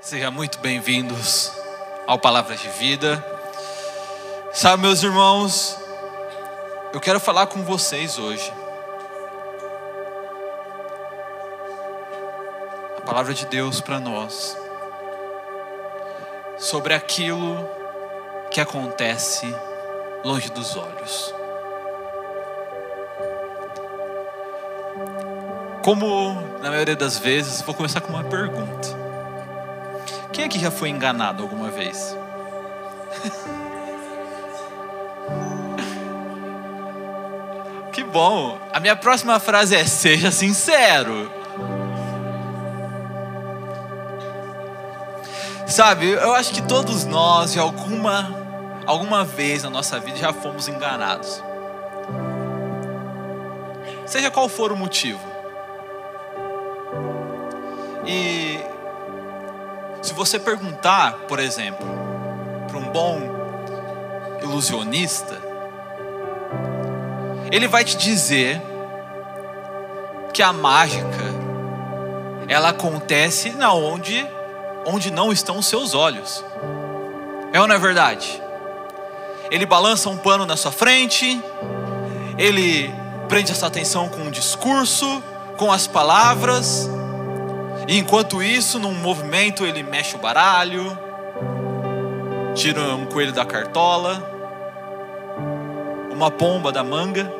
Sejam muito bem-vindos ao Palavras de Vida. Sabe, meus irmãos, eu quero falar com vocês hoje. A palavra de Deus para nós sobre aquilo que acontece longe dos olhos. Como na maioria das vezes, vou começar com uma pergunta. Quem aqui já foi enganado alguma vez? que bom. A minha próxima frase é: seja sincero. Sabe, eu acho que todos nós, de alguma, alguma vez na nossa vida, já fomos enganados. Seja qual for o motivo. Você perguntar, por exemplo, para um bom ilusionista, ele vai te dizer que a mágica ela acontece na onde onde não estão os seus olhos. É ou não é verdade? Ele balança um pano na sua frente, ele prende a sua atenção com um discurso, com as palavras, e enquanto isso, num movimento, ele mexe o baralho, tira um coelho da cartola, uma pomba da manga,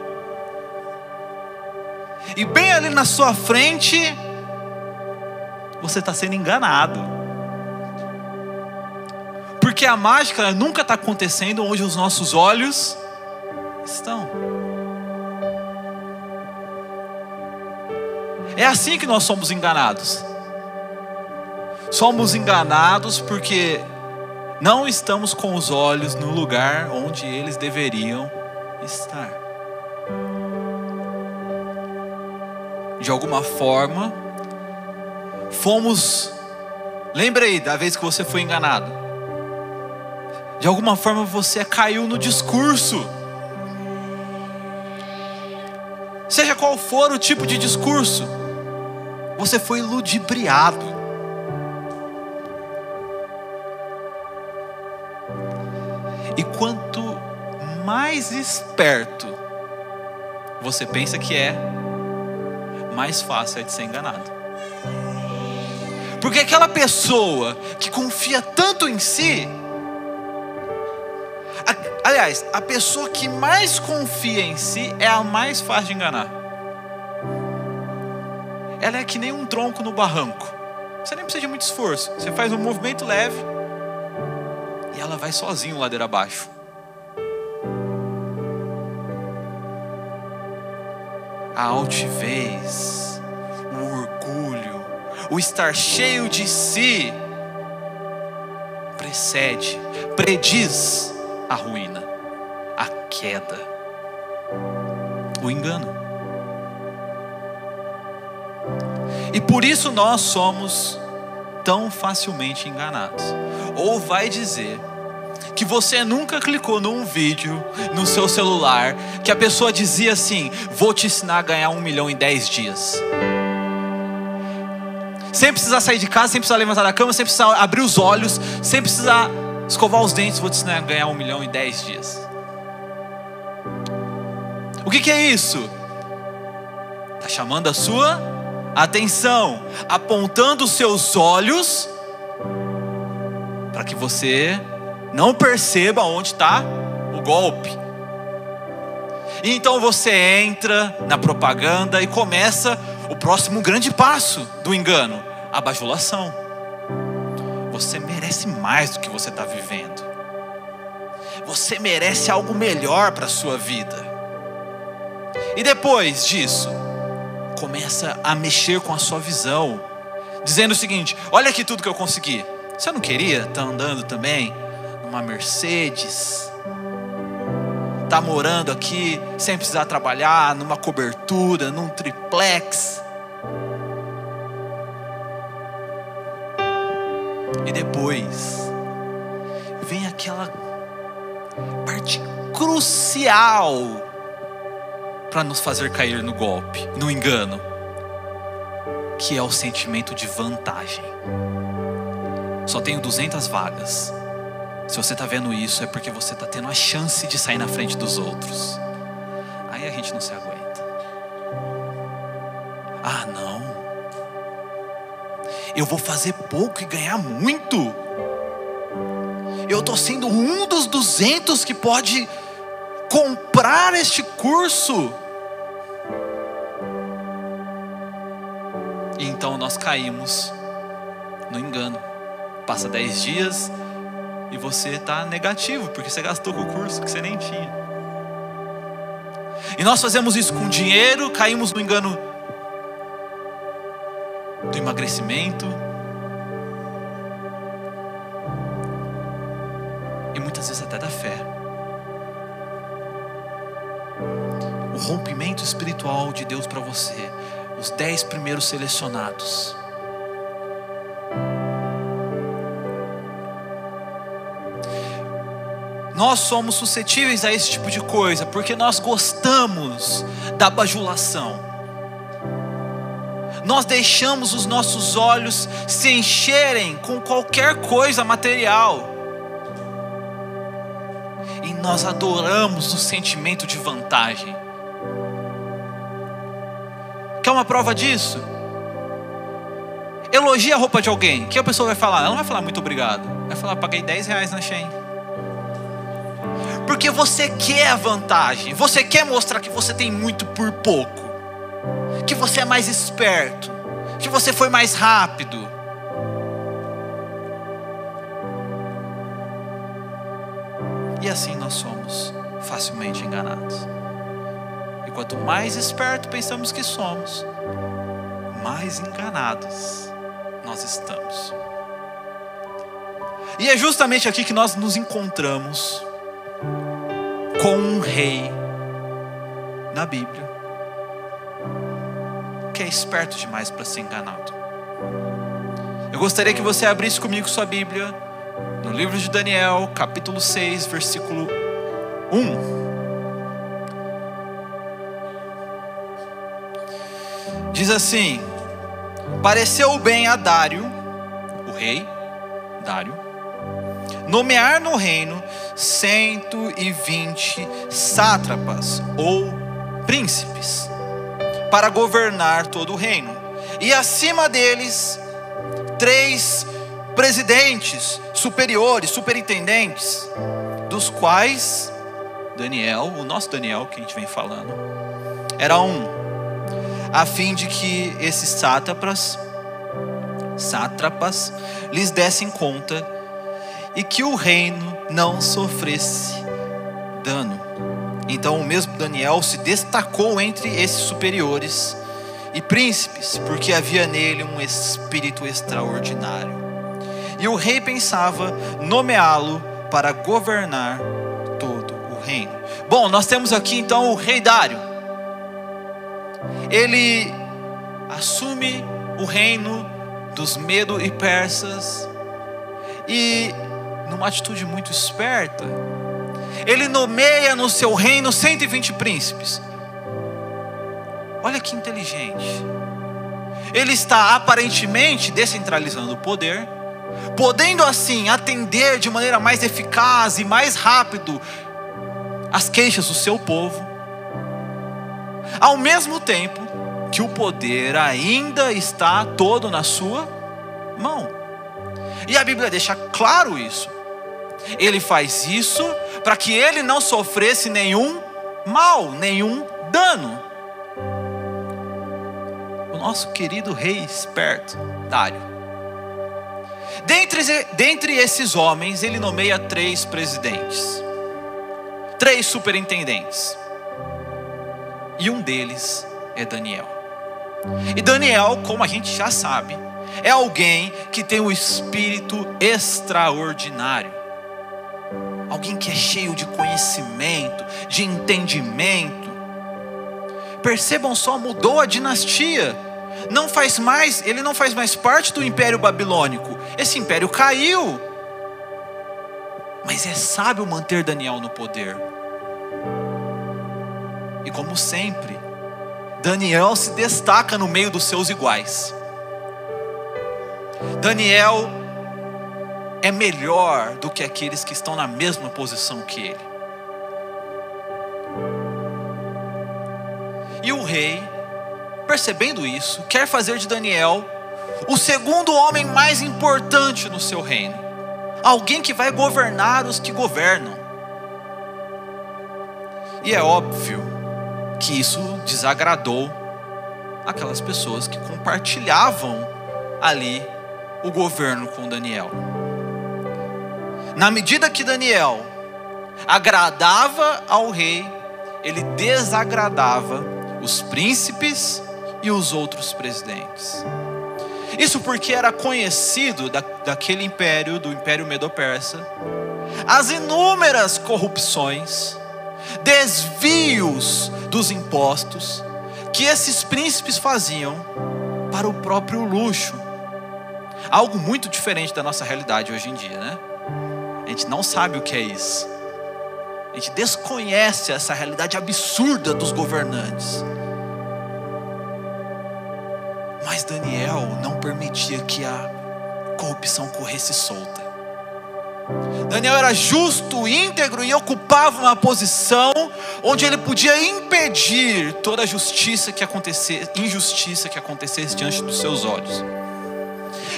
e bem ali na sua frente, você está sendo enganado. Porque a mágica nunca está acontecendo onde os nossos olhos estão. É assim que nós somos enganados. Somos enganados porque não estamos com os olhos no lugar onde eles deveriam estar. De alguma forma, fomos. Lembra aí da vez que você foi enganado? De alguma forma você caiu no discurso. Seja qual for o tipo de discurso, você foi ludibriado. E quanto mais esperto você pensa que é, mais fácil é de ser enganado. Porque aquela pessoa que confia tanto em si, a, aliás, a pessoa que mais confia em si é a mais fácil de enganar. Ela é que nem um tronco no barranco. Você nem precisa de muito esforço. Você faz um movimento leve e ela vai sozinho ladeira abaixo. A altivez, o orgulho, o estar cheio de si precede, prediz a ruína, a queda, o engano. E por isso nós somos tão facilmente enganados. Ou vai dizer que você nunca clicou num vídeo no seu celular que a pessoa dizia assim: Vou te ensinar a ganhar um milhão em dez dias. Sem precisar sair de casa, sem precisar levantar da cama, sem precisar abrir os olhos, sem precisar escovar os dentes, vou te ensinar a ganhar um milhão em dez dias. O que, que é isso? Está chamando a sua atenção, apontando seus olhos para que você não perceba onde está o golpe. E então você entra na propaganda e começa o próximo grande passo do engano: a bajulação. Você merece mais do que você está vivendo. Você merece algo melhor para a sua vida. E depois disso, começa a mexer com a sua visão, dizendo o seguinte: olha aqui tudo que eu consegui. Você não queria estar tá andando também numa Mercedes? Tá morando aqui sem precisar trabalhar, numa cobertura, num triplex? E depois vem aquela parte crucial para nos fazer cair no golpe, no engano, que é o sentimento de vantagem. Só tenho 200 vagas. Se você está vendo isso, é porque você está tendo a chance de sair na frente dos outros. Aí a gente não se aguenta. Ah, não. Eu vou fazer pouco e ganhar muito. Eu estou sendo um dos 200 que pode comprar este curso. E então nós caímos no engano. Passa dez dias e você está negativo, porque você gastou com o curso que você nem tinha. E nós fazemos isso com dinheiro, caímos no engano do emagrecimento. E muitas vezes até da fé. O rompimento espiritual de Deus para você os dez primeiros selecionados. Nós somos suscetíveis a esse tipo de coisa, porque nós gostamos da bajulação. Nós deixamos os nossos olhos se encherem com qualquer coisa material. Nós adoramos o sentimento de vantagem. Quer uma prova disso? Elogia a roupa de alguém. O que a pessoa vai falar? Ela não vai falar muito obrigado. Vai falar, paguei 10 reais na Shein. Porque você quer a vantagem. Você quer mostrar que você tem muito por pouco. Que você é mais esperto. Que você foi mais rápido. E assim nós somos facilmente enganados. Quanto mais esperto pensamos que somos, mais enganados nós estamos. E é justamente aqui que nós nos encontramos com um rei na Bíblia que é esperto demais para ser enganado. Eu gostaria que você abrisse comigo sua Bíblia no livro de Daniel, capítulo 6, versículo 1. Diz assim: Pareceu bem a Dário, o rei, Dário, nomear no reino 120 sátrapas ou príncipes para governar todo o reino, e acima deles três presidentes superiores, superintendentes, dos quais Daniel, o nosso Daniel que a gente vem falando, era um a fim de que esses sátrapas, sátrapas lhes dessem conta e que o reino não sofresse dano. Então o mesmo Daniel se destacou entre esses superiores e príncipes, porque havia nele um espírito extraordinário. E o rei pensava nomeá-lo para governar todo o reino. Bom, nós temos aqui então o rei Dário ele assume o reino dos Medo e Persas e, numa atitude muito esperta, ele nomeia no seu reino 120 príncipes. Olha que inteligente. Ele está aparentemente descentralizando o poder, podendo assim atender de maneira mais eficaz e mais rápido as queixas do seu povo ao mesmo tempo que o poder ainda está todo na sua mão. E a Bíblia deixa claro isso. Ele faz isso para que ele não sofresse nenhum mal, nenhum dano. O nosso querido rei esperto, Dário. Dentre, dentre esses homens, ele nomeia três presidentes, três superintendentes e um deles é Daniel. E Daniel, como a gente já sabe, é alguém que tem um espírito extraordinário. Alguém que é cheio de conhecimento, de entendimento. Percebam só, mudou a dinastia. Não faz mais, ele não faz mais parte do Império Babilônico. Esse império caiu. Mas é sábio manter Daniel no poder e como sempre, Daniel se destaca no meio dos seus iguais. Daniel é melhor do que aqueles que estão na mesma posição que ele. E o rei, percebendo isso, quer fazer de Daniel o segundo homem mais importante no seu reino, alguém que vai governar os que governam. E é óbvio que isso desagradou aquelas pessoas que compartilhavam ali o governo com Daniel. Na medida que Daniel agradava ao rei, ele desagradava os príncipes e os outros presidentes. Isso porque era conhecido da, daquele império, do Império Medo-Persa, as inúmeras corrupções, desvios dos impostos que esses príncipes faziam para o próprio luxo. Algo muito diferente da nossa realidade hoje em dia, né? A gente não sabe o que é isso. A gente desconhece essa realidade absurda dos governantes. Mas Daniel não permitia que a corrupção corresse solta. Daniel era justo, íntegro e ocupava uma posição onde ele podia impedir toda a justiça que acontecesse, injustiça que acontecesse diante dos seus olhos.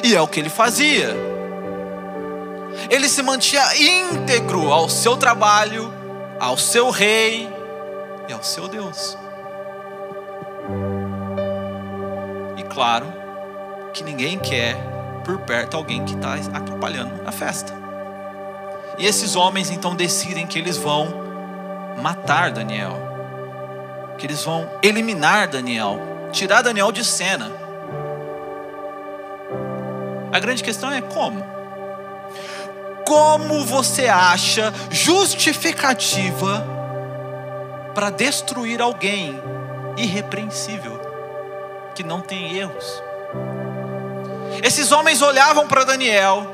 E é o que ele fazia. Ele se mantinha íntegro ao seu trabalho, ao seu rei e ao seu Deus. Claro que ninguém quer por perto alguém que está atrapalhando a festa. E esses homens então decidem que eles vão matar Daniel, que eles vão eliminar Daniel, tirar Daniel de cena. A grande questão é como? Como você acha justificativa para destruir alguém irrepreensível? Que não tem erros. Esses homens olhavam para Daniel,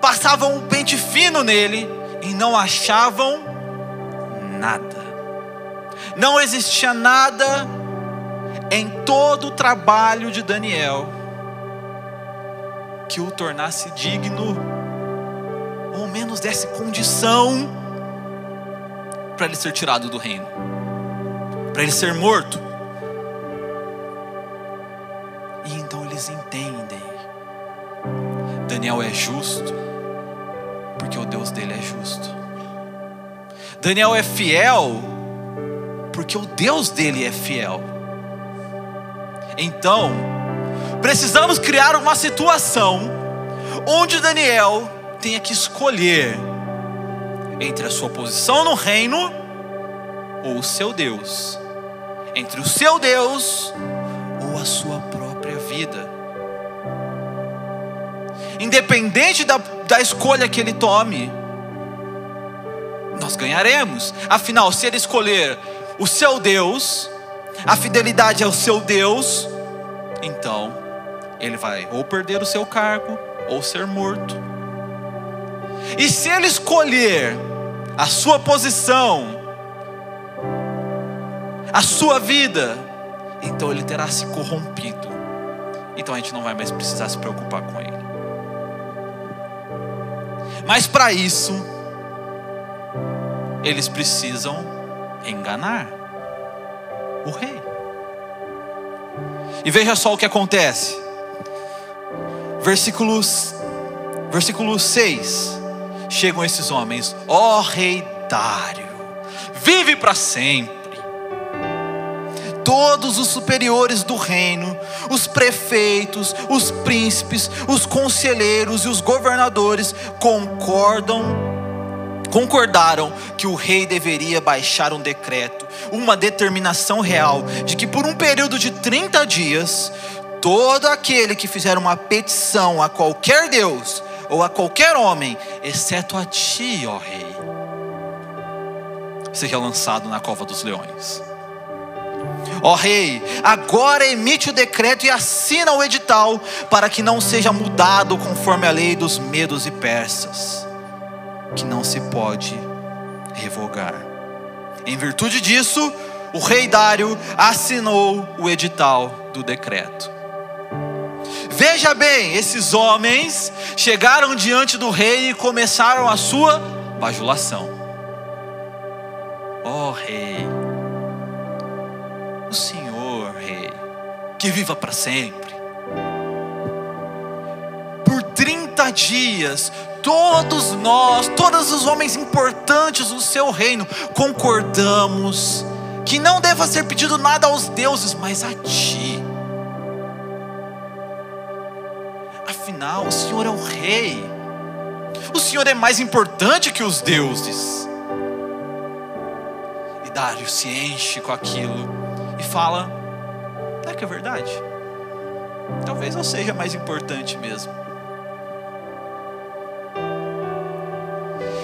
passavam um pente fino nele e não achavam nada. Não existia nada em todo o trabalho de Daniel que o tornasse digno, ou menos desse condição para ele ser tirado do reino, para ele ser morto. Daniel é justo, porque o Deus dele é justo. Daniel é fiel, porque o Deus dele é fiel. Então, precisamos criar uma situação onde Daniel tenha que escolher entre a sua posição no reino ou o seu Deus, entre o seu Deus ou a sua própria vida. Independente da, da escolha que ele tome, nós ganharemos. Afinal, se ele escolher o seu Deus, a fidelidade ao seu Deus, então ele vai ou perder o seu cargo ou ser morto. E se ele escolher a sua posição, a sua vida, então ele terá se corrompido então a gente não vai mais precisar se preocupar com ele. Mas para isso, eles precisam enganar o rei. E veja só o que acontece. Versículos, versículo 6. Chegam esses homens, ó oh, rei Dário, vive para sempre todos os superiores do reino, os prefeitos, os príncipes, os conselheiros e os governadores concordam concordaram que o rei deveria baixar um decreto, uma determinação real de que por um período de 30 dias todo aquele que fizer uma petição a qualquer deus ou a qualquer homem, exceto a ti, ó rei, seja lançado na cova dos leões. Ó rei, agora emite o decreto e assina o edital, para que não seja mudado conforme a lei dos medos e persas, que não se pode revogar. Em virtude disso, o rei Dário assinou o edital do decreto. Veja bem, esses homens chegaram diante do rei e começaram a sua bajulação. Ó oh, rei, o Senhor, rei, que viva para sempre. Por 30 dias, todos nós, todos os homens importantes do seu reino, concordamos que não deva ser pedido nada aos deuses, mas a ti. Afinal, o Senhor é o rei. O Senhor é mais importante que os deuses. E Dário se enche com aquilo e fala: é que é verdade? Talvez eu seja mais importante mesmo.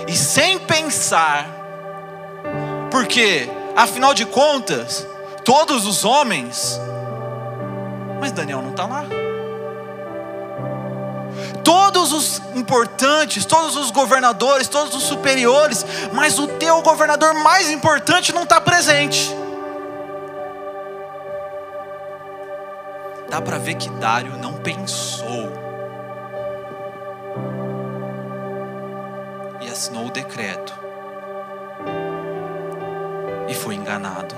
E sem pensar, porque Afinal de contas, todos os homens, mas Daniel não está lá. Todos os importantes, todos os governadores, todos os superiores, mas o teu governador mais importante não está presente. Dá para ver que Dário não pensou e assinou o decreto e foi enganado.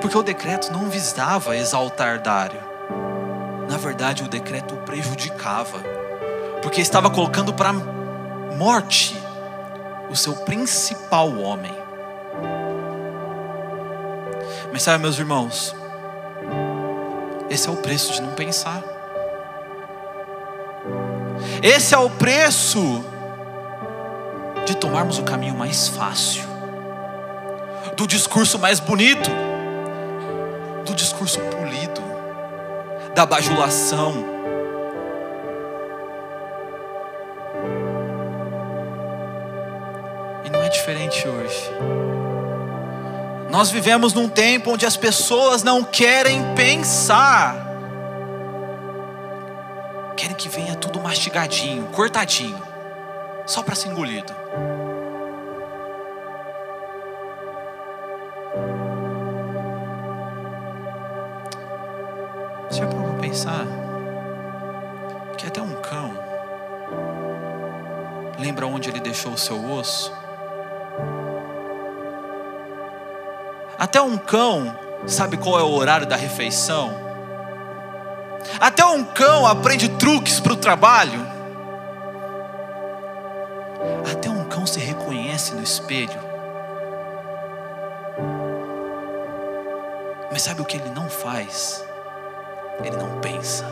Porque o decreto não visava exaltar Dário. Na verdade, o decreto o prejudicava. Porque estava colocando para morte o seu principal homem. Mas sabe, meus irmãos, esse é o preço de não pensar. Esse é o preço de tomarmos o caminho mais fácil do discurso mais bonito, do discurso polido, da bajulação. E não é diferente hoje. Nós vivemos num tempo onde as pessoas não querem pensar, querem que venha tudo mastigadinho, cortadinho, só para ser engolido. pensar que até um cão lembra onde ele deixou o seu osso? Até um cão sabe qual é o horário da refeição? Até um cão aprende truques para o trabalho? Até um cão se reconhece no espelho? Mas sabe o que ele não faz? ele não pensa.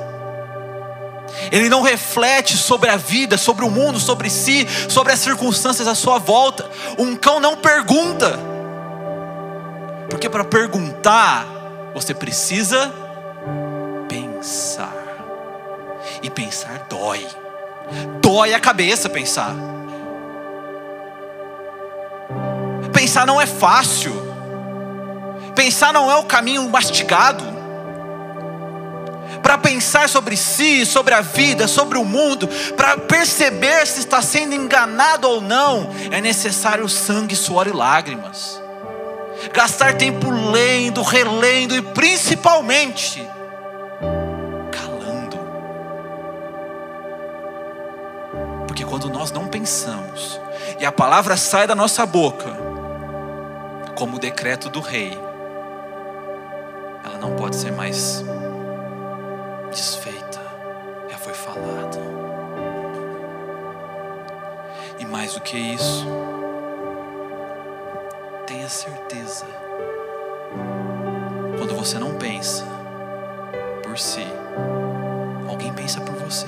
Ele não reflete sobre a vida, sobre o mundo, sobre si, sobre as circunstâncias à sua volta. Um cão não pergunta. Porque para perguntar, você precisa pensar. E pensar dói. Dói a cabeça pensar. Pensar não é fácil. Pensar não é o caminho mastigado para pensar sobre si, sobre a vida, sobre o mundo, para perceber se está sendo enganado ou não, é necessário sangue, suor e lágrimas. Gastar tempo lendo, relendo e principalmente calando. Porque quando nós não pensamos e a palavra sai da nossa boca, como o decreto do rei, ela não pode ser mais desfeita, já foi falado. E mais do que isso, tenha certeza, quando você não pensa por si, alguém pensa por você.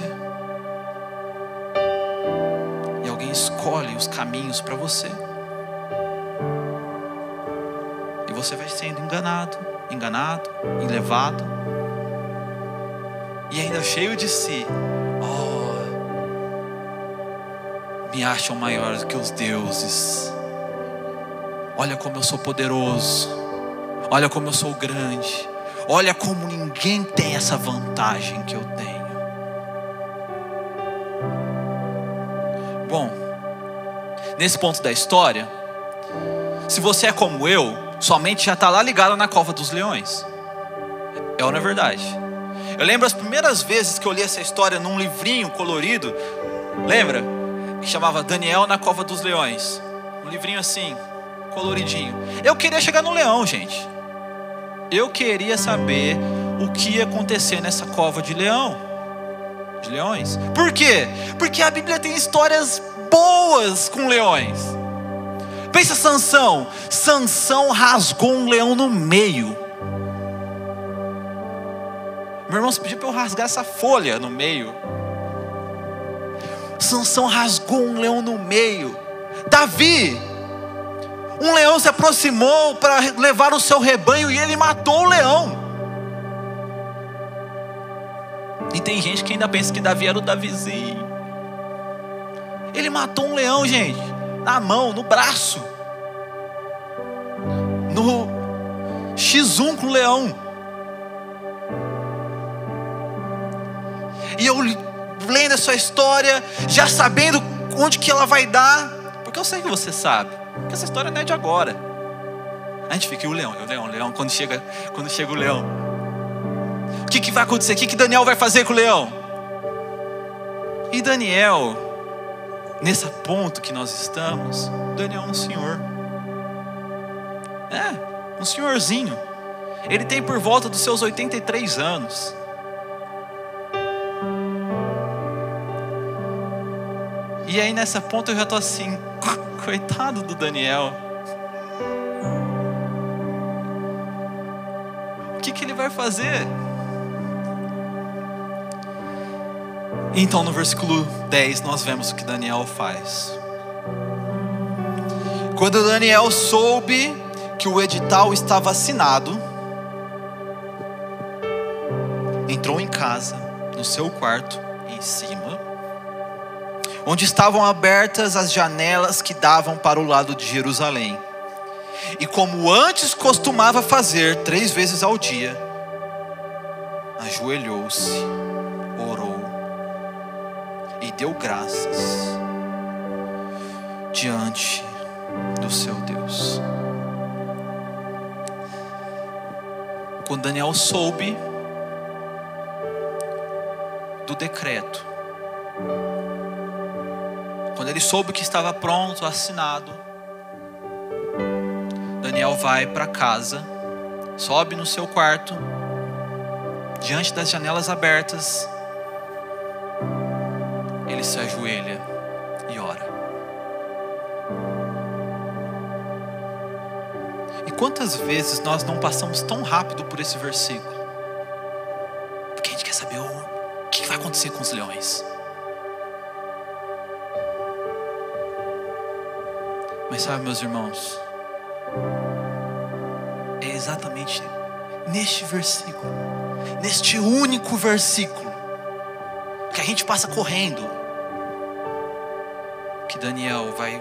E alguém escolhe os caminhos para você. E você vai sendo enganado, enganado, levado e ainda cheio de si. Oh, me acham maior do que os deuses. Olha como eu sou poderoso. Olha como eu sou grande. Olha como ninguém tem essa vantagem que eu tenho. Bom, nesse ponto da história, se você é como eu, sua mente já está lá ligada na cova dos leões. É ou não é verdade? Eu lembro as primeiras vezes que eu li essa história num livrinho colorido, lembra? Que chamava Daniel na Cova dos Leões. Um livrinho assim, coloridinho. Eu queria chegar no leão, gente. Eu queria saber o que ia acontecer nessa cova de leão, de leões. Por quê? Porque a Bíblia tem histórias boas com leões. Pensa Sansão. Sansão rasgou um leão no meio. Meu irmão, você pediu para eu rasgar essa folha no meio. Sansão rasgou um leão no meio. Davi, um leão se aproximou para levar o seu rebanho e ele matou o leão. E tem gente que ainda pensa que Davi era o Davizinho. Ele matou um leão, gente, na mão, no braço. No X1 com o leão. E eu lendo essa história, já sabendo onde que ela vai dar, porque eu sei que você sabe, que essa história não é de agora. A gente fica, e o leão, o leão, o leão, quando chega, quando chega o leão. O que, que vai acontecer? O que, que Daniel vai fazer com o leão? E Daniel, nesse ponto que nós estamos, Daniel é um senhor. É, um senhorzinho. Ele tem por volta dos seus 83 anos. E aí nessa ponta eu já tô assim, coitado do Daniel. O que, que ele vai fazer? Então no versículo 10 nós vemos o que Daniel faz. Quando Daniel soube que o edital estava assinado, entrou em casa, no seu quarto, em cima, onde estavam abertas as janelas que davam para o lado de Jerusalém. E como antes costumava fazer três vezes ao dia, ajoelhou-se, orou e deu graças diante do seu Deus. Quando Daniel soube do decreto, quando ele soube que estava pronto, assinado, Daniel vai para casa, sobe no seu quarto, diante das janelas abertas, ele se ajoelha e ora. E quantas vezes nós não passamos tão rápido por esse versículo? Porque a gente quer saber o que vai acontecer com os leões. Mas sabe, meus irmãos, é exatamente neste versículo, neste único versículo, que a gente passa correndo, que Daniel vai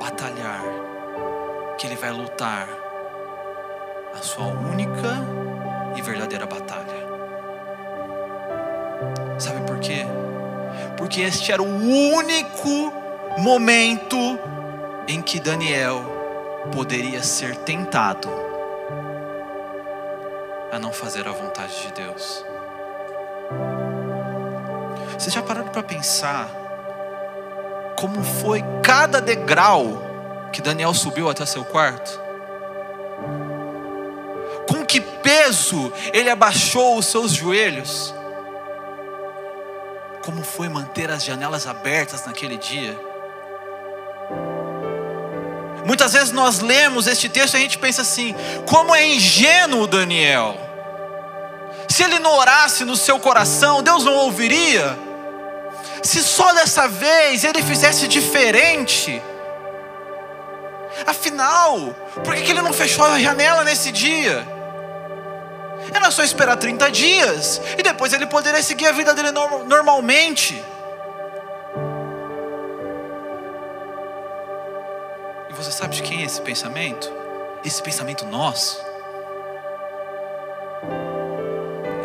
batalhar, que ele vai lutar a sua única e verdadeira batalha. Sabe por quê? Porque este era o único momento em que Daniel poderia ser tentado a não fazer a vontade de Deus. Vocês já pararam para pensar como foi cada degrau que Daniel subiu até seu quarto? Com que peso ele abaixou os seus joelhos? Como foi manter as janelas abertas naquele dia? Muitas vezes nós lemos este texto e a gente pensa assim: como é ingênuo Daniel. Se ele não orasse no seu coração, Deus não ouviria. Se só dessa vez ele fizesse diferente. Afinal, por que ele não fechou a janela nesse dia? Era só esperar 30 dias e depois ele poderia seguir a vida dele normalmente. Sabe de quem é esse pensamento? Esse pensamento nosso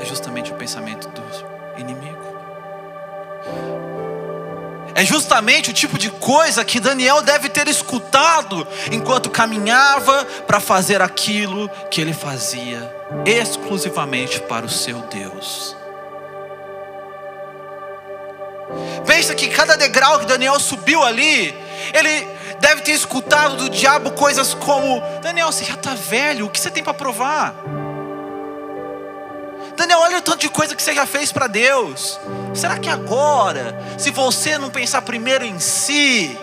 é justamente o pensamento do inimigo. É justamente o tipo de coisa que Daniel deve ter escutado enquanto caminhava para fazer aquilo que ele fazia exclusivamente para o seu Deus. Pensa que cada degrau que Daniel subiu ali, ele deve ter escutado do diabo coisas como: Daniel, você já está velho, o que você tem para provar? Daniel, olha o tanto de coisa que você já fez para Deus. Será que agora, se você não pensar primeiro em si,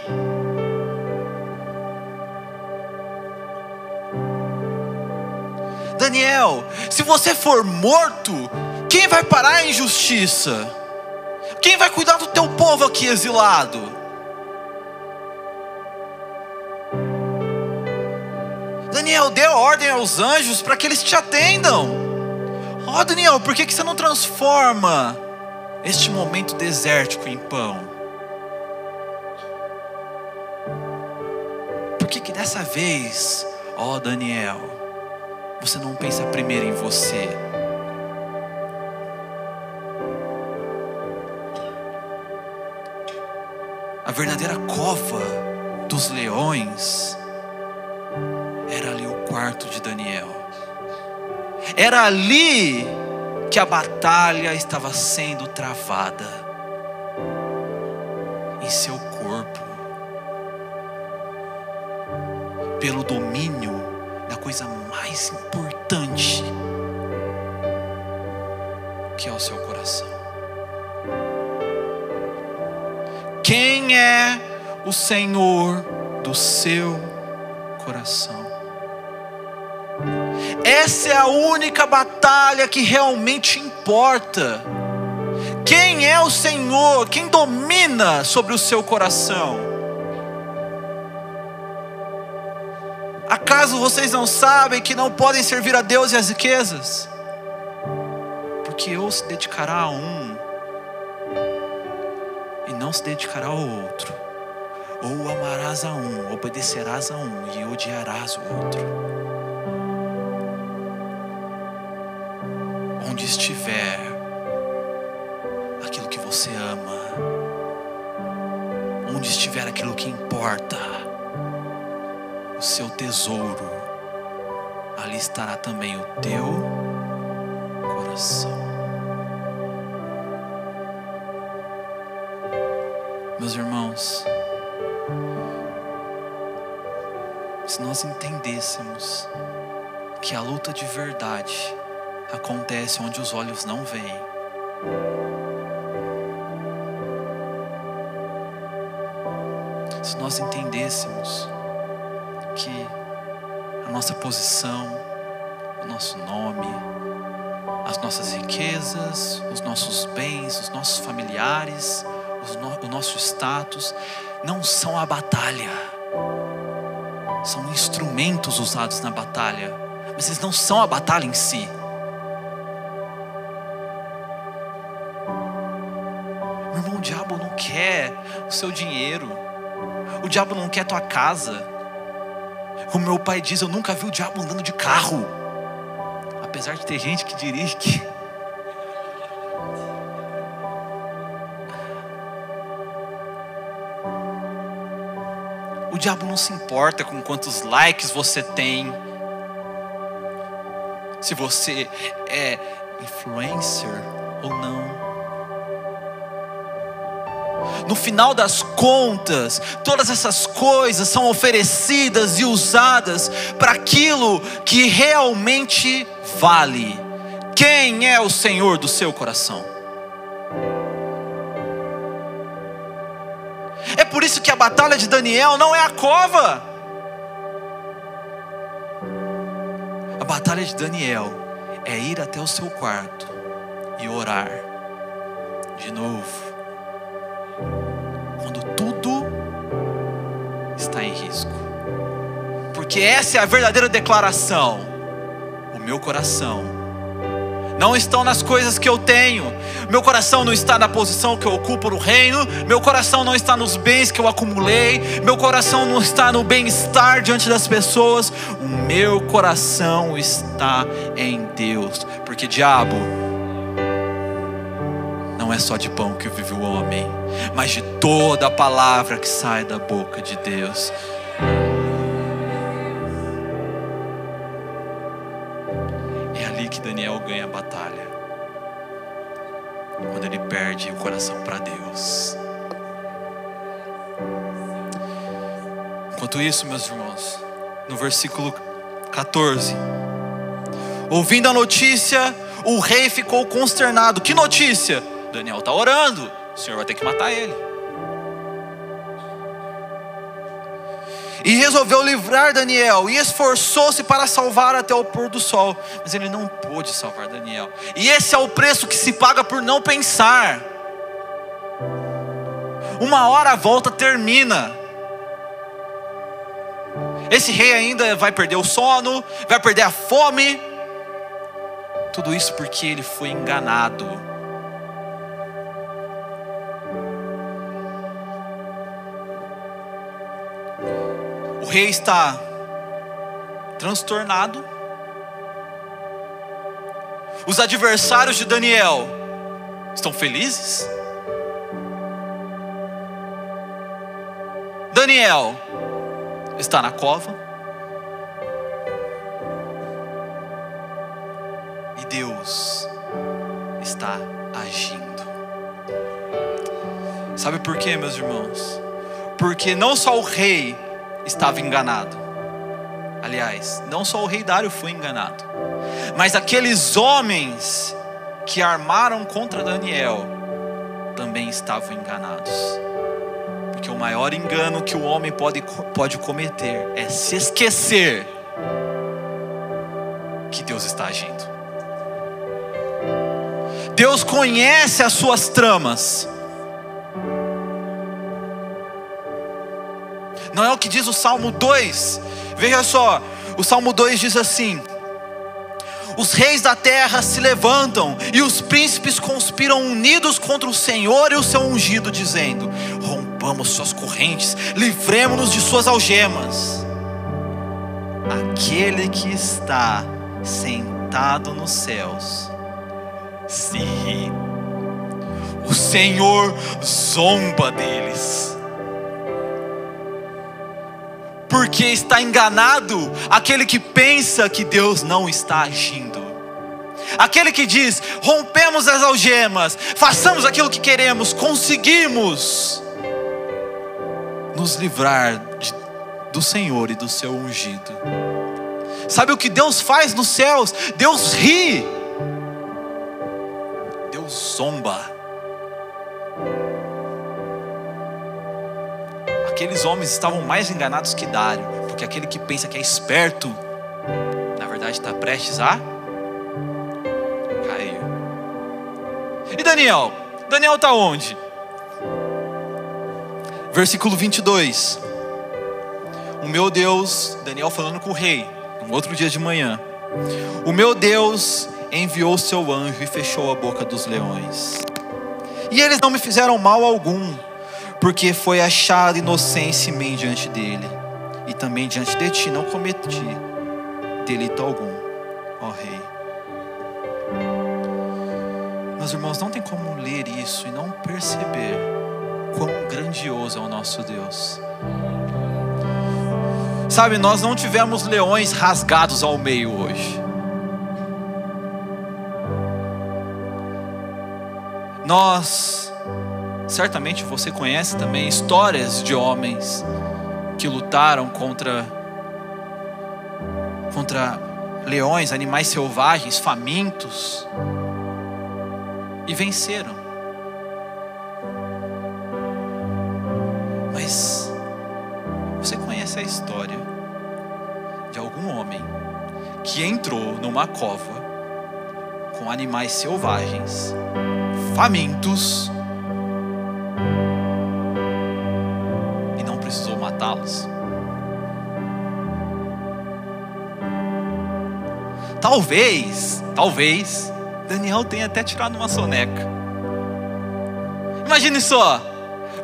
Daniel, se você for morto, quem vai parar a injustiça? Quem vai cuidar do teu povo aqui exilado? Daniel, dê ordem aos anjos para que eles te atendam. Ó oh, Daniel, por que, que você não transforma este momento desértico em pão? Por que, que dessa vez, ó oh, Daniel, você não pensa primeiro em você? A verdadeira cova dos leões era ali o quarto de Daniel. Era ali que a batalha estava sendo travada em seu corpo, pelo domínio da coisa mais importante que é o seu coração. Quem é o Senhor do seu coração? Essa é a única batalha que realmente importa. Quem é o Senhor? Quem domina sobre o seu coração? Acaso vocês não sabem que não podem servir a Deus e as riquezas? Porque ou se dedicará a um não se dedicará ao outro, ou amarás a um, obedecerás a um e odiarás o outro. Onde estiver aquilo que você ama, onde estiver aquilo que importa, o seu tesouro, ali estará também o teu coração. Meus irmãos, se nós entendêssemos que a luta de verdade acontece onde os olhos não veem, se nós entendêssemos que a nossa posição, o nosso nome, as nossas riquezas, os nossos bens, os nossos familiares, o nosso status, não são a batalha, são instrumentos usados na batalha, mas eles não são a batalha em si. O seu dinheiro, o diabo não quer tua casa. Como meu pai diz, eu nunca vi o diabo andando de carro. Apesar de ter gente que dirige que O diabo não se importa com quantos likes você tem, se você é influencer ou não. No final das contas, todas essas coisas são oferecidas e usadas para aquilo que realmente vale. Quem é o Senhor do seu coração? É por isso que a batalha de Daniel não é a cova. A batalha de Daniel é ir até o seu quarto e orar de novo. Está em risco. Porque essa é a verdadeira declaração. O meu coração não estão nas coisas que eu tenho. Meu coração não está na posição que eu ocupo no reino. Meu coração não está nos bens que eu acumulei. Meu coração não está no bem-estar diante das pessoas. O meu coração está em Deus. Porque, diabo, não é só de pão que vive o homem, mas de toda a palavra que sai da boca de Deus. É ali que Daniel ganha a batalha. Quando ele perde o coração para Deus. Enquanto isso, meus irmãos, no versículo 14, ouvindo a notícia, o rei ficou consternado. Que notícia? Daniel está orando, o Senhor vai ter que matar ele. E resolveu livrar Daniel e esforçou-se para salvar até o pôr do sol, mas ele não pôde salvar Daniel. E esse é o preço que se paga por não pensar. Uma hora a volta termina. Esse rei ainda vai perder o sono, vai perder a fome. Tudo isso porque ele foi enganado. O rei está transtornado. Os adversários de Daniel estão felizes. Daniel está na cova. E Deus está agindo. Sabe por quê, meus irmãos? Porque não só o rei estava enganado. Aliás, não só o rei Dário foi enganado, mas aqueles homens que armaram contra Daniel também estavam enganados. Porque o maior engano que o homem pode, pode cometer é se esquecer que Deus está agindo. Deus conhece as suas tramas. Não é o que diz o Salmo 2. Veja só, o Salmo 2 diz assim: Os reis da terra se levantam e os príncipes conspiram unidos contra o Senhor e o seu ungido, dizendo: Rompamos suas correntes, livremos-nos de suas algemas. Aquele que está sentado nos céus se ri. O Senhor zomba deles porque está enganado aquele que pensa que Deus não está agindo. Aquele que diz: rompemos as algemas, façamos aquilo que queremos, conseguimos nos livrar de, do Senhor e do seu ungido. Sabe o que Deus faz nos céus? Deus ri, Deus zomba. Aqueles homens estavam mais enganados que Dário, porque aquele que pensa que é esperto, na verdade está prestes a cair. E Daniel? Daniel está onde? Versículo 22. O meu Deus, Daniel falando com o rei, um outro dia de manhã. O meu Deus enviou seu anjo e fechou a boca dos leões. E eles não me fizeram mal algum porque foi achada inocência em diante dele, e também diante de ti não cometi delito algum, ó Rei. Meus irmãos, não tem como ler isso e não perceber quão grandioso é o nosso Deus. Sabe, nós não tivemos leões rasgados ao meio hoje. Nós Certamente você conhece também histórias de homens que lutaram contra contra leões, animais selvagens, famintos e venceram. Mas você conhece a história de algum homem que entrou numa cova com animais selvagens, famintos, matá-los. Talvez, talvez, Daniel tenha até tirado uma soneca. Imagine só,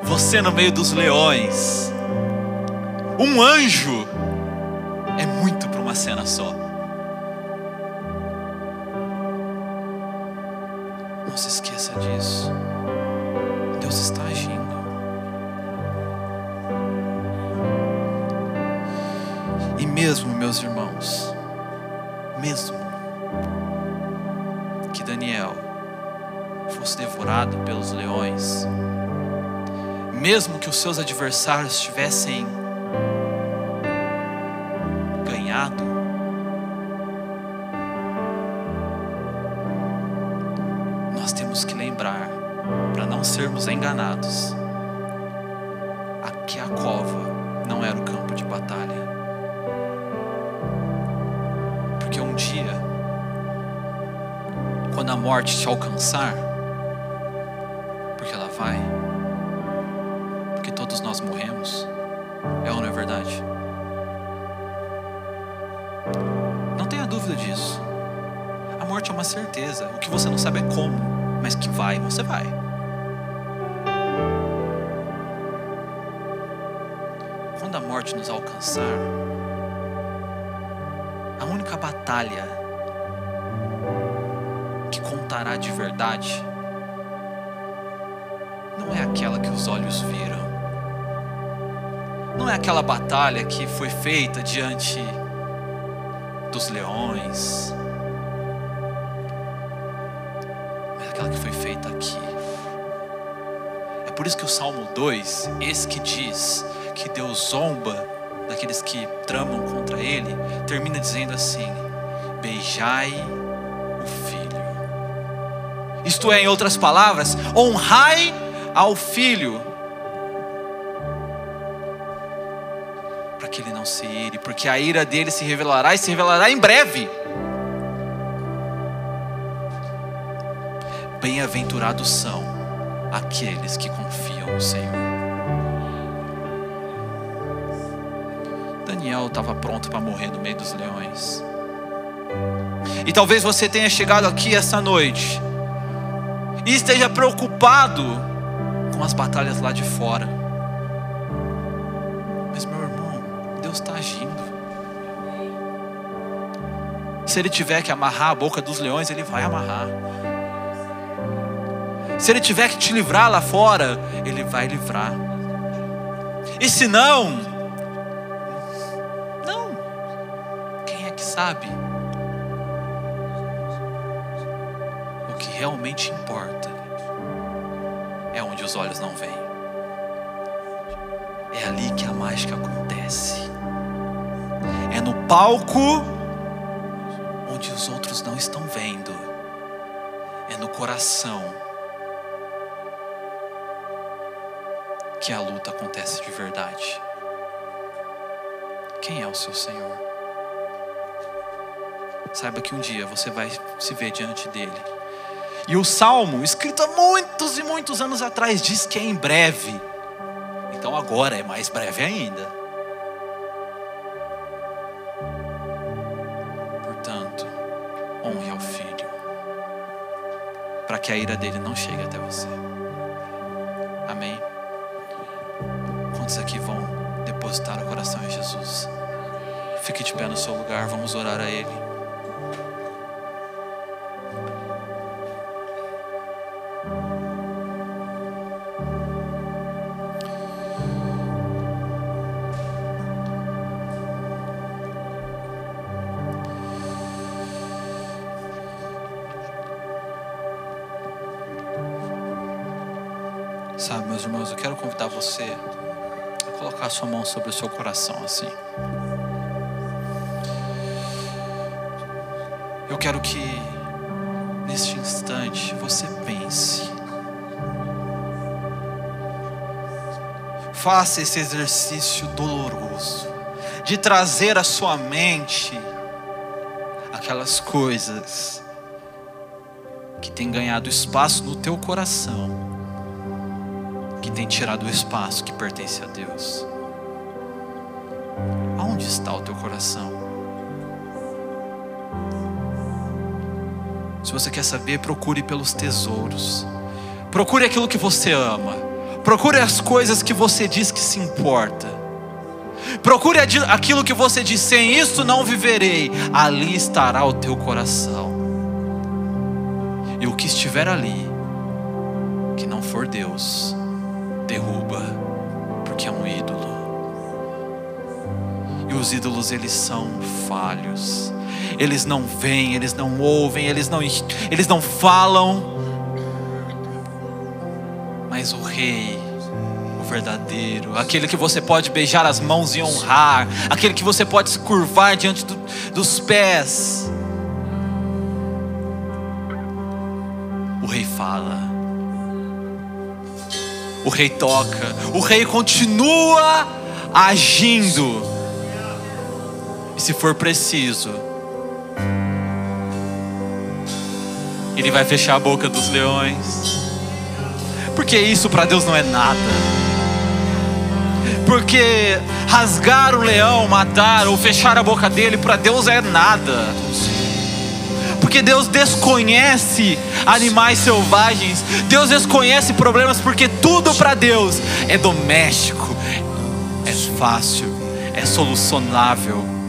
você no meio dos leões, um anjo, é muito para uma cena só. Não se esqueça disso. Mesmo, meus irmãos, mesmo que Daniel fosse devorado pelos leões, mesmo que os seus adversários tivessem ganhado, nós temos que lembrar, para não sermos enganados, morte te alcançar, porque ela vai, porque todos nós morremos, é ou não é verdade? Não tenha dúvida disso. A morte é uma certeza. O que você não sabe é como, mas que vai, você vai. Quando a morte nos alcançar, a única batalha contará de verdade não é aquela que os olhos viram. Não é aquela batalha que foi feita diante dos leões. Mas aquela que foi feita aqui. É por isso que o Salmo 2, esse que diz que Deus zomba daqueles que tramam contra ele, termina dizendo assim: beijai. Isto é, em outras palavras, honrai ao filho, para que ele não se ire, porque a ira dele se revelará e se revelará em breve. Bem-aventurados são aqueles que confiam no Senhor. Daniel estava pronto para morrer no meio dos leões. E talvez você tenha chegado aqui essa noite e esteja preocupado com as batalhas lá de fora. Mas, meu irmão, Deus está agindo. Se Ele tiver que amarrar a boca dos leões, Ele vai amarrar. Se Ele tiver que te livrar lá fora, Ele vai livrar. E se não, não. Quem é que sabe? Realmente importa é onde os olhos não veem. É ali que a mágica acontece. É no palco onde os outros não estão vendo. É no coração que a luta acontece de verdade. Quem é o seu Senhor? Saiba que um dia você vai se ver diante dele. E o salmo, escrito há muitos e muitos anos atrás, diz que é em breve. Então agora é mais breve ainda. Portanto, honre ao filho, para que a ira dele não chegue até você. Amém. Quantos aqui vão depositar o coração em Jesus? Fique de pé no seu lugar, vamos orar a Ele. Sobre o seu coração assim. Eu quero que neste instante você pense. Faça esse exercício doloroso de trazer à sua mente aquelas coisas que têm ganhado espaço no teu coração que tem tirado o espaço que pertence a Deus. Está o teu coração? Se você quer saber, procure pelos tesouros. Procure aquilo que você ama. Procure as coisas que você diz que se importa. Procure aquilo que você diz, sem isso não viverei. Ali estará o teu coração. E o que estiver ali, que não for Deus, derruba, porque é um ídolo. E os ídolos eles são falhos. Eles não veem, eles não ouvem, eles não, eles não falam. Mas o rei, o verdadeiro, aquele que você pode beijar as mãos e honrar, aquele que você pode se curvar diante do, dos pés. O rei fala. O rei toca. O rei continua agindo. Se for preciso, Ele vai fechar a boca dos leões. Porque isso para Deus não é nada. Porque rasgar o leão, matar ou fechar a boca dele para Deus é nada. Porque Deus desconhece animais selvagens, Deus desconhece problemas, porque tudo para Deus é doméstico, é fácil, é solucionável.